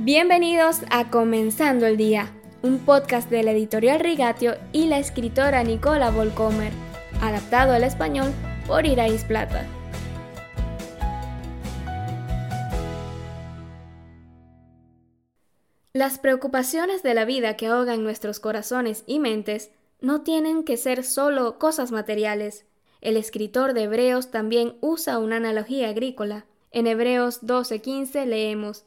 Bienvenidos a Comenzando el Día, un podcast de la editorial Rigatio y la escritora Nicola Volcomer, adaptado al español por Irais Plata. Las preocupaciones de la vida que ahogan nuestros corazones y mentes no tienen que ser solo cosas materiales. El escritor de Hebreos también usa una analogía agrícola. En Hebreos 12:15 leemos,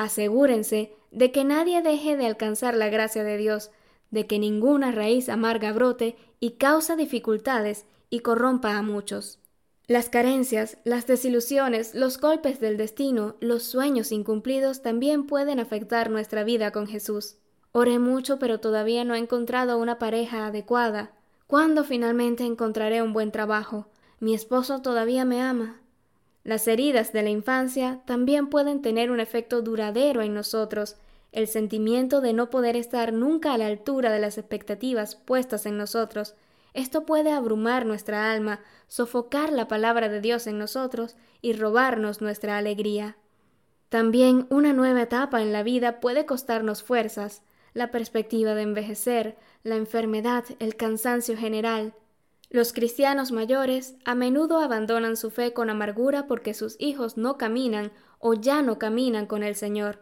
Asegúrense de que nadie deje de alcanzar la gracia de Dios, de que ninguna raíz amarga brote y causa dificultades y corrompa a muchos. Las carencias, las desilusiones, los golpes del destino, los sueños incumplidos también pueden afectar nuestra vida con Jesús. Oré mucho pero todavía no he encontrado una pareja adecuada. ¿Cuándo finalmente encontraré un buen trabajo? Mi esposo todavía me ama. Las heridas de la infancia también pueden tener un efecto duradero en nosotros, el sentimiento de no poder estar nunca a la altura de las expectativas puestas en nosotros. Esto puede abrumar nuestra alma, sofocar la palabra de Dios en nosotros y robarnos nuestra alegría. También una nueva etapa en la vida puede costarnos fuerzas, la perspectiva de envejecer, la enfermedad, el cansancio general, los cristianos mayores a menudo abandonan su fe con amargura porque sus hijos no caminan o ya no caminan con el Señor,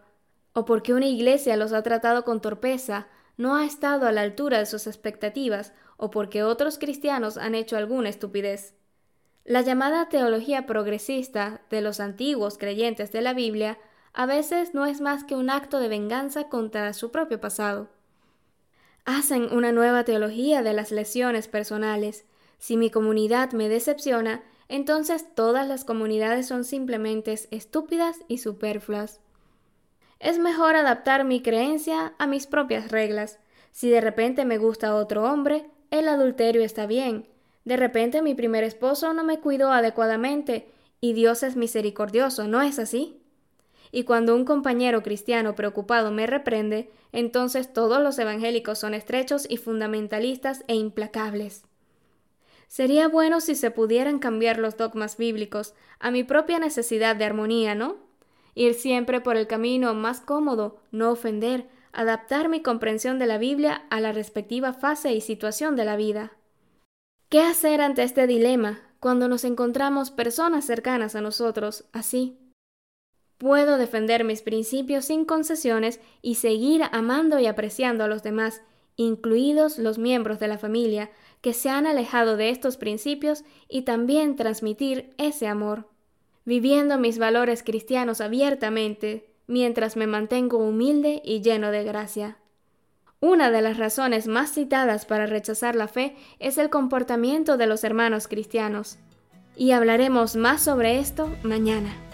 o porque una iglesia los ha tratado con torpeza, no ha estado a la altura de sus expectativas, o porque otros cristianos han hecho alguna estupidez. La llamada teología progresista de los antiguos creyentes de la Biblia a veces no es más que un acto de venganza contra su propio pasado. Hacen una nueva teología de las lesiones personales, si mi comunidad me decepciona, entonces todas las comunidades son simplemente estúpidas y superfluas. Es mejor adaptar mi creencia a mis propias reglas. Si de repente me gusta otro hombre, el adulterio está bien. De repente mi primer esposo no me cuidó adecuadamente y Dios es misericordioso, ¿no es así? Y cuando un compañero cristiano preocupado me reprende, entonces todos los evangélicos son estrechos y fundamentalistas e implacables. Sería bueno si se pudieran cambiar los dogmas bíblicos a mi propia necesidad de armonía, ¿no? Ir siempre por el camino más cómodo, no ofender, adaptar mi comprensión de la Biblia a la respectiva fase y situación de la vida. ¿Qué hacer ante este dilema cuando nos encontramos personas cercanas a nosotros así? Puedo defender mis principios sin concesiones y seguir amando y apreciando a los demás, incluidos los miembros de la familia, que se han alejado de estos principios y también transmitir ese amor, viviendo mis valores cristianos abiertamente, mientras me mantengo humilde y lleno de gracia. Una de las razones más citadas para rechazar la fe es el comportamiento de los hermanos cristianos, y hablaremos más sobre esto mañana.